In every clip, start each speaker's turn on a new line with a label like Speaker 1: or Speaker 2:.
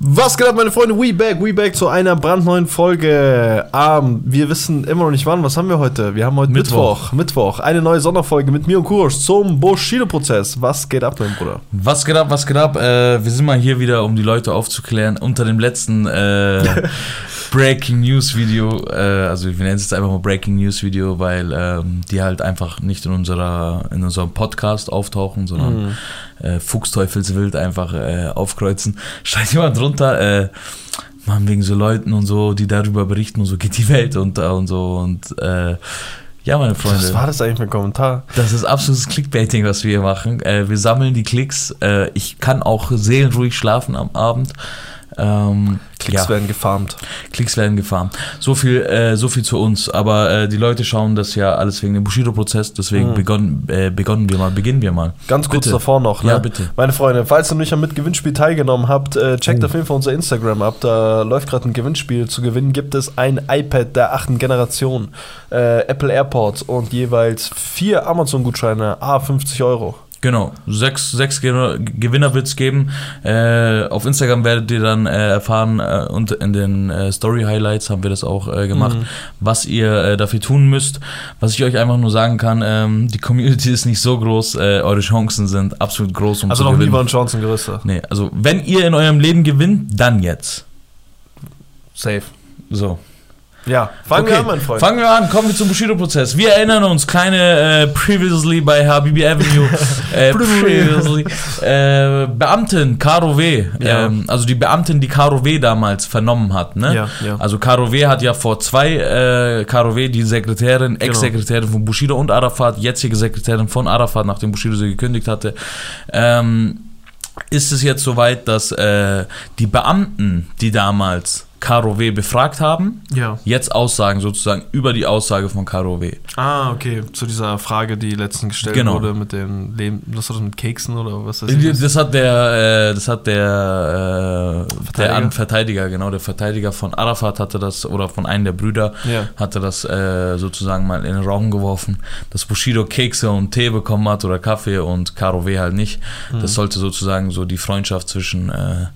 Speaker 1: Was geht ab, meine Freunde? We back, we back zu einer brandneuen Folge. Ähm, wir wissen immer noch nicht wann. Was haben wir heute? Wir haben heute Mittwoch. Mittwoch. Mittwoch. Eine neue Sonderfolge mit mir und Kurosch zum Bushido-Prozess. Was geht ab, mein Bruder?
Speaker 2: Was geht ab, was geht ab? Äh, wir sind mal hier wieder, um die Leute aufzuklären. Unter dem letzten äh, Breaking News Video, äh, also wir nennen es jetzt einfach mal Breaking News Video, weil ähm, die halt einfach nicht in unserer in unserem Podcast auftauchen, sondern mhm. äh, Fuchsteufelswild einfach äh, aufkreuzen. Schreibt jemand drunter, äh, man wegen so Leuten und so, die darüber berichten und so geht die Welt unter und so und äh, ja, meine Freunde.
Speaker 1: Was war das eigentlich für ein Kommentar?
Speaker 2: Das ist absolutes Clickbaiting, was wir hier machen. Äh, wir sammeln die Klicks. Äh, ich kann auch seelenruhig schlafen am Abend.
Speaker 1: Ähm, Klicks ja. werden gefarmt.
Speaker 2: Klicks werden gefarmt. So viel, äh, so viel zu uns. Aber äh, die Leute schauen das ja alles wegen dem Bushido-Prozess. Deswegen mhm. begonnen, äh, begonnen wir mal, beginnen wir mal.
Speaker 1: Ganz kurz bitte. davor noch. Ne? Ja, bitte. Meine Freunde, falls ihr nicht am Mitgewinnspiel teilgenommen habt, äh, checkt oh. auf jeden Fall unser Instagram ab. Da läuft gerade ein Gewinnspiel. Zu gewinnen gibt es ein iPad der achten Generation, äh, Apple AirPods und jeweils vier Amazon-Gutscheine, a 50 Euro.
Speaker 2: Genau, sechs, sechs Gewinner wird es geben. Äh, auf Instagram werdet ihr dann äh, erfahren äh, und in den äh, Story Highlights haben wir das auch äh, gemacht, mhm. was ihr äh, dafür tun müsst. Was ich euch einfach nur sagen kann, ähm, die Community ist nicht so groß, eure Chancen sind absolut groß.
Speaker 1: Um also noch nie waren Chancen größer.
Speaker 2: Nee, also wenn ihr in eurem Leben gewinnt, dann jetzt.
Speaker 1: Safe.
Speaker 2: So.
Speaker 1: Ja, fangen okay. wir an, mein Freund.
Speaker 2: Fangen wir an, kommen wir zum Bushido-Prozess. Wir erinnern uns, kleine äh, Previously bei Habibi Avenue. äh, previously. Äh, Beamtin, Caro W. Ja. Ähm, also die Beamtin, die Caro W. damals vernommen hat. Ne? Ja, ja. Also Caro W. hat ja vor zwei, äh, Caro W., die Sekretärin, genau. Ex-Sekretärin von Bushido und Arafat, jetzige Sekretärin von Arafat, nachdem Bushido sie gekündigt hatte, ähm, ist es jetzt soweit, dass äh, die Beamten, die damals Caro W. befragt haben, ja. jetzt Aussagen sozusagen über die Aussage von Caro W.
Speaker 1: Ah, okay. Zu dieser Frage, die letztens gestellt genau. wurde mit dem Leben, was war das mit Keksen oder was ist
Speaker 2: das? Das hat der, äh, das hat der, äh, Verteidiger? der Verteidiger, genau, der Verteidiger von Arafat hatte das, oder von einem der Brüder, ja. hatte das äh, sozusagen mal in den Raum geworfen, dass Bushido Kekse und Tee bekommen hat oder Kaffee und Caro W. halt nicht. Mhm. Das sollte sozusagen so die Freundschaft zwischen äh,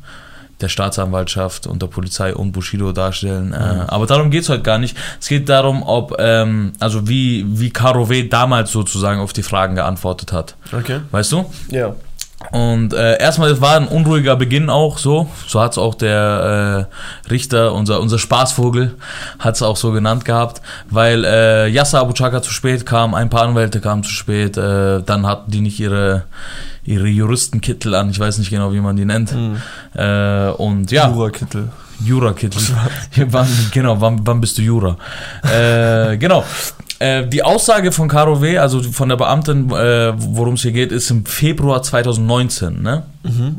Speaker 2: der Staatsanwaltschaft und der Polizei und Bushido darstellen. Mhm. Äh, aber darum geht es heute gar nicht. Es geht darum, ob, ähm, also wie, wie Caro W. damals sozusagen auf die Fragen geantwortet hat.
Speaker 1: Okay.
Speaker 2: Weißt du?
Speaker 1: Ja.
Speaker 2: Und äh, erstmal, es war ein unruhiger Beginn auch so. So hat es auch der äh, Richter, unser, unser Spaßvogel, hat es auch so genannt gehabt, weil äh, Yasser Abu Chaka zu spät kam, ein paar Anwälte kamen zu spät, äh, dann hatten die nicht ihre, ihre Juristenkittel an, ich weiß nicht genau, wie man die nennt. Mhm. Äh, und ja.
Speaker 1: Jurakittel.
Speaker 2: Jura-Kittel. genau, wann, wann bist du Jura? äh, genau. Äh, die Aussage von Caro W., also von der Beamtin, äh, worum es hier geht, ist im Februar 2019. Ne? Mhm,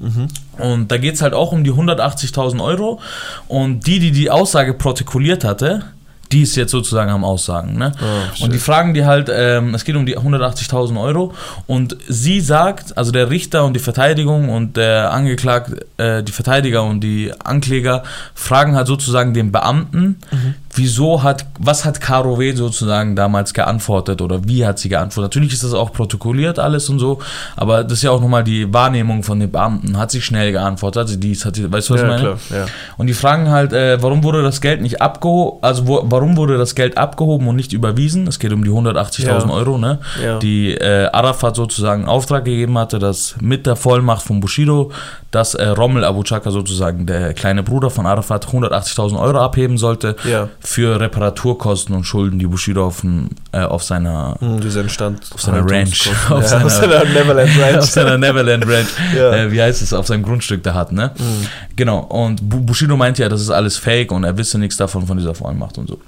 Speaker 2: mh. Und da geht es halt auch um die 180.000 Euro. Und die, die die Aussage protokolliert hatte, die ist jetzt sozusagen am Aussagen. Ne? Oh, und die fragen die halt, ähm, es geht um die 180.000 Euro und sie sagt, also der Richter und die Verteidigung und der Angeklagte, äh, die Verteidiger und die Ankläger fragen halt sozusagen den Beamten, mhm wieso hat, was hat Caro W. sozusagen damals geantwortet oder wie hat sie geantwortet? Natürlich ist das auch protokolliert alles und so, aber das ist ja auch nochmal die Wahrnehmung von den Beamten. Hat sie schnell geantwortet? Hat sie dies? Hat sie, weißt du, was ja, ich meine? Klar, ja. Und die fragen halt, äh, warum wurde das Geld nicht abgehoben, also wo, warum wurde das Geld abgehoben und nicht überwiesen? Es geht um die 180.000 ja. Euro, ne? Ja. Die äh, Arafat sozusagen Auftrag gegeben hatte, dass mit der Vollmacht von Bushido, dass äh, Rommel Abu Chaka sozusagen, der kleine Bruder von Arafat, 180.000 Euro abheben sollte. Ja für Reparaturkosten und Schulden, die Bushido auf, äh, auf seiner,
Speaker 1: hm, Stand,
Speaker 2: auf seiner Ranch, auf, ja, seiner, auf, seiner, Neverland Ranch, auf seiner Neverland Ranch, ja. äh, wie heißt es, auf seinem Grundstück da hat, ne? Mhm. Genau. Und Bushido meinte ja, das ist alles Fake und er wisse nichts davon von dieser Vollmacht und so.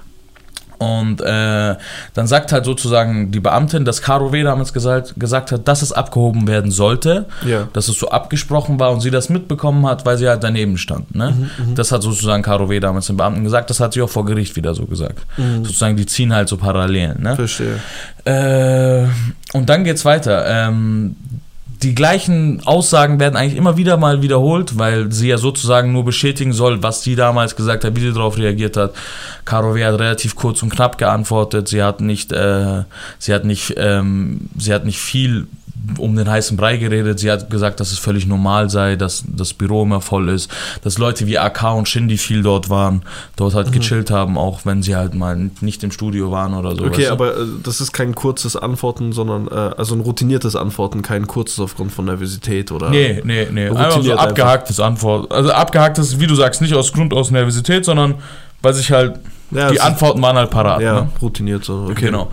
Speaker 2: Und äh, dann sagt halt sozusagen die Beamtin, dass Caro W. damals gesagt, gesagt hat, dass es abgehoben werden sollte, ja. dass es so abgesprochen war und sie das mitbekommen hat, weil sie halt daneben stand. Ne? Mhm, mhm. das hat sozusagen Caro W. damals den Beamten gesagt, das hat sie auch vor Gericht wieder so gesagt. Mhm. Sozusagen, die ziehen halt so Parallelen. Ne?
Speaker 1: Verstehe.
Speaker 2: Äh, und dann geht's weiter. Ähm, die gleichen Aussagen werden eigentlich immer wieder mal wiederholt, weil sie ja sozusagen nur bestätigen soll, was sie damals gesagt hat, wie sie darauf reagiert hat. Caro W. hat relativ kurz und knapp geantwortet. Sie hat nicht, äh, sie hat nicht, ähm, sie hat nicht viel um den heißen Brei geredet. Sie hat gesagt, dass es völlig normal sei, dass das Büro immer voll ist, dass Leute wie AK und Shindy viel dort waren, dort halt mhm. gechillt haben, auch wenn sie halt mal nicht im Studio waren oder so.
Speaker 1: Okay, aber äh, das ist kein kurzes Antworten, sondern äh, also ein routiniertes Antworten, kein kurzes aufgrund von Nervosität oder.
Speaker 2: Nee, nee, nee. Einfach so abgehacktes Antwort. Also abgehacktes, wie du sagst, nicht aus Grund aus Nervosität, sondern weil sich halt ja, die Antworten waren halt parat.
Speaker 1: Ja, ne? routiniert so.
Speaker 2: Okay. Genau.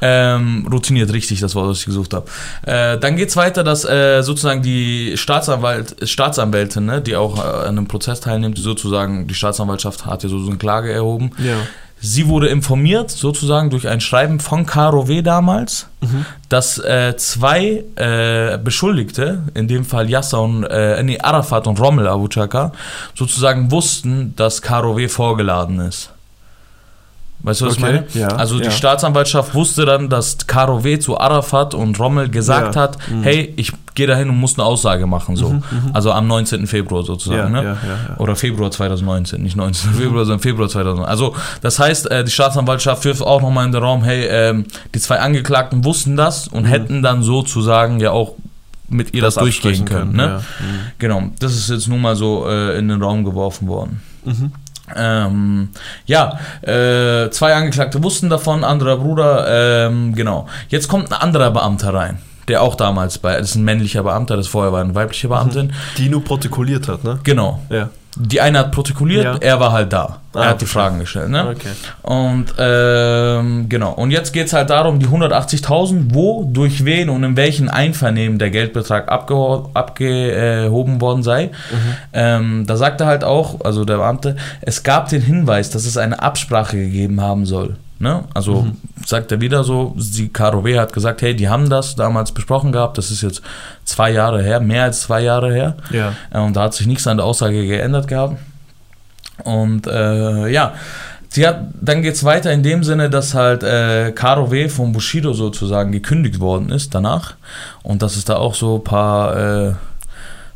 Speaker 2: Ähm, routiniert, richtig, das war, was ich gesucht habe. Äh, dann geht es weiter, dass äh, sozusagen die Staatsanwalt, Staatsanwältin, ne, die auch äh, an einem Prozess teilnimmt, sozusagen, die Staatsanwaltschaft hat ja so, so eine Klage erhoben.
Speaker 1: Ja.
Speaker 2: Sie wurde informiert, sozusagen durch ein Schreiben von Caro W. damals, mhm. dass äh, zwei äh, Beschuldigte, in dem Fall Yasser und äh, nee, Arafat und Rommel Abu Chaka, sozusagen wussten, dass Caro W. vorgeladen ist. Weißt du, was okay, ich meine? Ja, also die Staatsanwaltschaft wusste dann, dass Karo W. zu Arafat und Rommel gesagt ja, hat, mh. hey, ich gehe dahin und muss eine Aussage machen. so. Mhm, mhm. also am 19. Februar sozusagen. Ja, ne? Oder Februar 2019, nicht 19. Februar, sondern Februar 2019. Also das heißt, äh, die Staatsanwaltschaft wirft auch nochmal in den Raum, hey, ähm, die zwei Angeklagten wussten das und mhm. hätten dann sozusagen ja auch mit ihr das, das durchgehen können. können ne? Genau, das ist jetzt nun mal so äh, in den Raum geworfen worden. Mhm. Ähm, ja, äh, zwei Angeklagte wussten davon, anderer Bruder, ähm, genau. Jetzt kommt ein anderer Beamter rein, der auch damals bei, das ist ein männlicher Beamter, das vorher war eine weibliche Beamtin.
Speaker 1: Die nur protokolliert hat, ne?
Speaker 2: Genau.
Speaker 1: Ja.
Speaker 2: Die eine hat protokolliert, ja. er war halt da. Ah, er hat die Fragen gestellt. Ne?
Speaker 1: Okay.
Speaker 2: Und ähm, genau. Und jetzt geht es halt darum, die 180.000, wo, durch wen und in welchen Einvernehmen der Geldbetrag abgehoben abge, worden sei. Mhm. Ähm, da sagte halt auch, also der Beamte, es gab den Hinweis, dass es eine Absprache gegeben haben soll. Ne? Also mhm. sagt er wieder so, die KRW hat gesagt, hey, die haben das damals besprochen gehabt, das ist jetzt zwei Jahre her, mehr als zwei Jahre her.
Speaker 1: Ja.
Speaker 2: Und da hat sich nichts an der Aussage geändert gehabt. Und äh, ja, sie hat, dann geht es weiter in dem Sinne, dass halt äh, Karo W. von Bushido sozusagen gekündigt worden ist danach. Und dass es da auch so ein paar äh,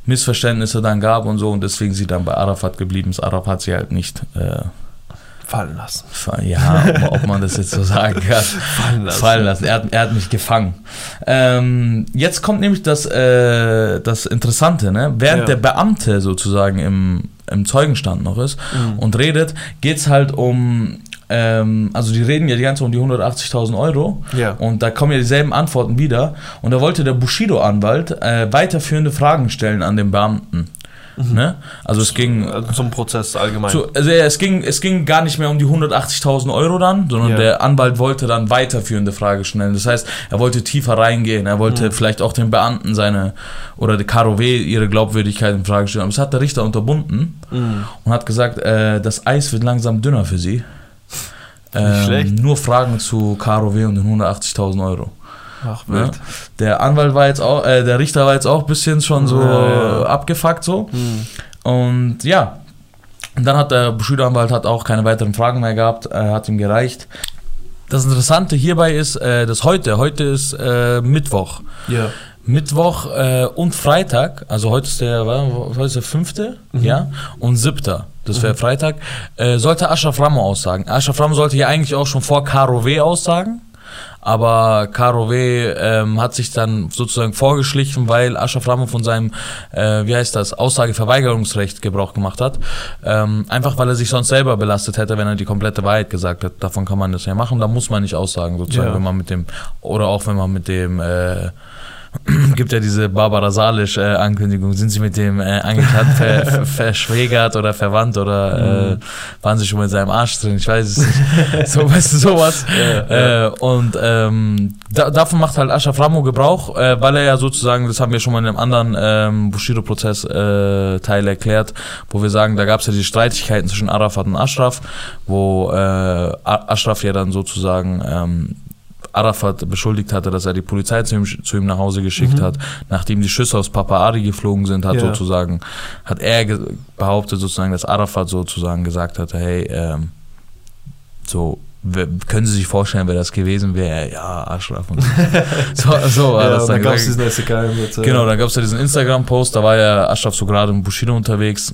Speaker 2: Missverständnisse dann gab und so und deswegen sie dann bei Arafat geblieben ist. Arafat hat sie halt nicht äh,
Speaker 1: fallen lassen.
Speaker 2: Ja, ob man das jetzt so sagen kann. fallen lassen. Fallen lassen. Er, hat, er hat mich gefangen. Ähm, jetzt kommt nämlich das, äh, das Interessante, ne? Während ja. der Beamte sozusagen im, im Zeugenstand noch ist mhm. und redet, geht es halt um ähm, also die reden ja die ganze Zeit um die 180.000 Euro
Speaker 1: ja.
Speaker 2: und da kommen ja dieselben Antworten wieder und da wollte der Bushido-Anwalt äh, weiterführende Fragen stellen an den Beamten. Mhm. Ne? Also es ging
Speaker 1: also zum Prozess allgemein. Zu,
Speaker 2: also es ging, es ging gar nicht mehr um die 180.000 Euro dann, sondern ja. der Anwalt wollte dann weiterführende Frage stellen. Das heißt, er wollte tiefer reingehen, er wollte mhm. vielleicht auch den Beamten seine oder die KRW ihre Glaubwürdigkeit in Frage stellen. Aber das hat der Richter unterbunden mhm. und hat gesagt, äh, das Eis wird langsam dünner für sie. Ähm, nur Fragen zu KRW und den 180.000 Euro.
Speaker 1: Ach. Ja.
Speaker 2: Der Anwalt war jetzt auch, äh, der Richter war jetzt auch ein bisschen schon so ja, ja. abgefuckt so. Mhm. Und ja, und dann hat der Bushido-Anwalt hat auch keine weiteren Fragen mehr gehabt, äh, hat ihm gereicht. Das Interessante hierbei ist, äh, dass heute, heute ist äh, Mittwoch.
Speaker 1: Ja.
Speaker 2: Mittwoch äh, und Freitag, also heute ist der, heute ist der fünfte, mhm. ja, und siebter, das wäre mhm. Freitag, äh, sollte Ashraf Ramo aussagen. Ashraf Ramo sollte ja eigentlich auch schon vor Karo W aussagen aber Karo W. Ähm, hat sich dann sozusagen vorgeschlichen, weil Ashraf Ramo von seinem, äh, wie heißt das, Aussageverweigerungsrecht Gebrauch gemacht hat. Ähm, einfach weil er sich sonst selber belastet hätte, wenn er die komplette Wahrheit gesagt hat. Davon kann man das ja machen, da muss man nicht aussagen, sozusagen, ja. wenn man mit dem, oder auch wenn man mit dem, äh, gibt ja diese Barbara Salisch-Ankündigung. Äh, Sind Sie mit dem äh, Angeklagten ver verschwägert oder verwandt oder äh, mhm. waren Sie schon in seinem Arsch drin? Ich weiß es nicht. so, weißt du, sowas. Ja, ja. Äh, und ähm, da, davon macht halt Ashraf Ramo Gebrauch, äh, weil er ja sozusagen, das haben wir schon mal in einem anderen ähm, Bushido-Prozess äh, Teil erklärt, wo wir sagen, da gab es ja die Streitigkeiten zwischen Arafat und Ashraf, wo äh, Ashraf ja dann sozusagen ähm, Arafat beschuldigt hatte, dass er die Polizei zu ihm, zu ihm nach Hause geschickt mhm. hat, nachdem die Schüsse aus Papa Ari geflogen sind, hat ja. sozusagen, hat er behauptet sozusagen, dass Arafat sozusagen gesagt hatte, hey, ähm, so, können Sie sich vorstellen, wer das gewesen wäre? Ja, Ashraf. Und so, so war ja, das dann.
Speaker 1: dann gab es diesen SDK mit,
Speaker 2: äh Genau, dann gab es ja diesen Instagram-Post, da war ja Ashraf so gerade in Bushido unterwegs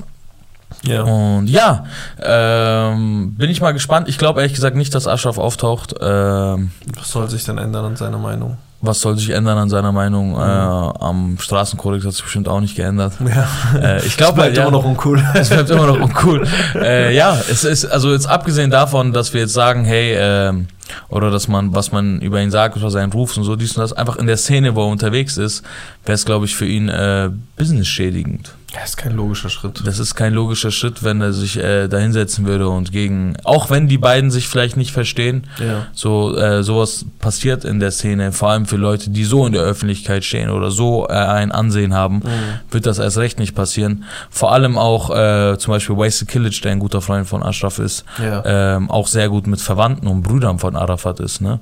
Speaker 2: Ja. Und ja, ähm, bin ich mal gespannt. Ich glaube ehrlich gesagt nicht, dass Ashraf auftaucht. Ähm,
Speaker 1: Was soll sich denn ändern an seiner Meinung?
Speaker 2: Was soll sich ändern an seiner Meinung? Mhm. Äh, am Straßenkodex hat sich bestimmt auch nicht geändert. Ja. Äh, ich glaube, es bleibt ja, immer noch uncool. Es bleibt immer noch uncool. äh, ja, es ist, also jetzt abgesehen davon, dass wir jetzt sagen, hey, äh, oder dass man, was man über ihn sagt, über seinen Ruf und so, dies und das, einfach in der Szene, wo er unterwegs ist, wäre es, glaube ich, für ihn äh, business-schädigend.
Speaker 1: Das ist kein logischer Schritt.
Speaker 2: Das ist kein logischer Schritt, wenn er sich äh, da hinsetzen würde und gegen, auch wenn die beiden sich vielleicht nicht verstehen, ja. so äh, sowas passiert in der Szene, vor allem für Leute, die so in der Öffentlichkeit stehen oder so äh, ein Ansehen haben, mhm. wird das erst recht nicht passieren. Vor allem auch äh, zum Beispiel Wasted Killage, der ein guter Freund von Ashraf ist, ja. ähm, auch sehr gut mit Verwandten und Brüdern von Arafat ist, ne?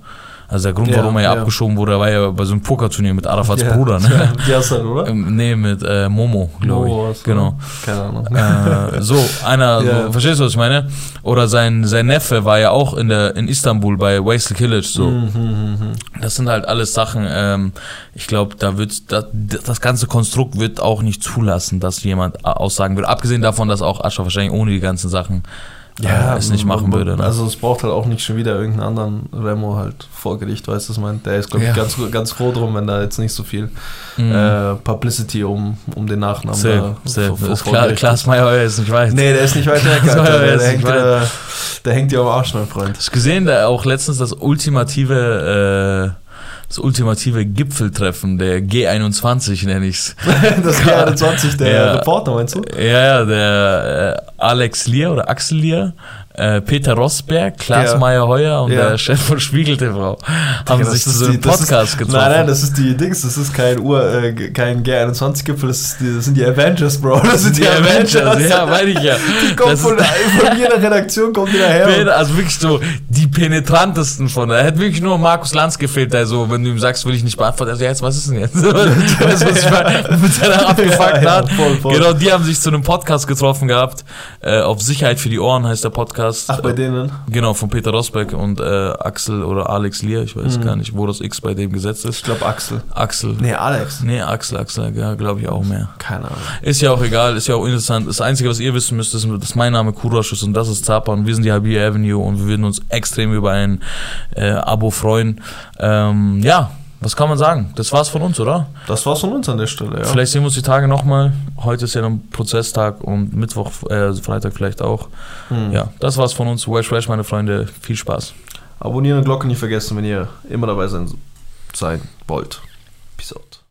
Speaker 2: Also der Grund, ja, warum er ja, abgeschoben wurde, war ja bei so einem Pokerturnier mit Arafats ja, Bruder, ne? Ja, Hassan, oder? Ähm, nee, mit äh, Momo, glaube ich. Was, genau. Keine Ahnung. Äh, so, einer, so, verstehst du, was ich meine? Oder sein, sein Neffe war ja auch in, der, in Istanbul bei Wasted Killage, so. Mhm, mh, mh. Das sind halt alles Sachen, ähm, ich glaube, da wird das, das ganze Konstrukt wird auch nicht zulassen, dass jemand aussagen würde. Abgesehen davon, dass auch Ascha wahrscheinlich ohne die ganzen Sachen ja, es nicht machen würde.
Speaker 1: Ne? Also es braucht halt auch nicht schon wieder irgendeinen anderen Remo halt vor Gericht, weißt du, was meint? Der ist, glaube ich, ja. ganz, ganz froh drum, wenn da jetzt nicht so viel mhm. äh, Publicity um, um den Nachnamen
Speaker 2: Sehr, sehr. Vor, vor, ist klar, Klaas Meyer ist nicht weit.
Speaker 1: Nee, der ist nicht weit weg, Alter. der, der, hängt, äh, der hängt dir am Arsch, mein Freund.
Speaker 2: Hast du gesehen, da auch letztens das ultimative äh, das ultimative Gipfeltreffen der G21 nenne ich's.
Speaker 1: das G21, der ja, Reporter meinst du?
Speaker 2: Ja, ja, der äh, Alex Lier oder Axel Lier äh, Peter Rosberg, Klaas ja. Meyer-Heuer und ja. der Chef von Spiegel TV haben sich zu so einem Podcast
Speaker 1: ist, getroffen. Nein, nein, das ist die Dings, das ist kein Ur, äh, kein G21-Gipfel, das, das, sind die Avengers, Bro. Das sind die, die Avengers. Avengers. Ja, meine ich ja. Die kommen von, von jeder Redaktion, kommt die daher.
Speaker 2: Also wirklich so die penetrantesten von da. Hätte wirklich nur Markus Lanz gefehlt, der so, wenn du ihm sagst, will ich nicht beantworten, also jetzt, was ist denn jetzt? weißt was ich meine? Mit seiner abgefuckt ja, ja, voll, voll. Genau, die haben sich zu einem Podcast getroffen gehabt. Äh, auf Sicherheit für die Ohren heißt der Podcast. Podcast.
Speaker 1: Ach, bei denen?
Speaker 2: Genau, von Peter Rosbeck und äh, Axel oder Alex Lier. Ich weiß mhm. gar nicht, wo das X bei dem gesetzt ist.
Speaker 1: Ich glaube Axel.
Speaker 2: Axel.
Speaker 1: Nee, Alex.
Speaker 2: Nee, Axel, Axel, ja, glaube ich auch mehr.
Speaker 1: Keine Ahnung.
Speaker 2: Ist ja auch egal, ist ja auch interessant. Das Einzige, was ihr wissen müsst, ist, dass mein Name Kurasch ist und das ist Zapa und wir sind die Habir Avenue und wir würden uns extrem über ein äh, Abo freuen. Ähm, ja, was kann man sagen? Das war's von uns, oder?
Speaker 1: Das war's von uns an der Stelle, ja.
Speaker 2: Vielleicht sehen wir uns die Tage nochmal. Heute ist ja ein Prozesstag und Mittwoch, äh, Freitag vielleicht auch. Hm. Ja, das war's von uns. Wash Wash, meine Freunde. Viel Spaß.
Speaker 1: Abonnieren und Glocke nicht vergessen, wenn ihr immer dabei sein, sein wollt. Peace out.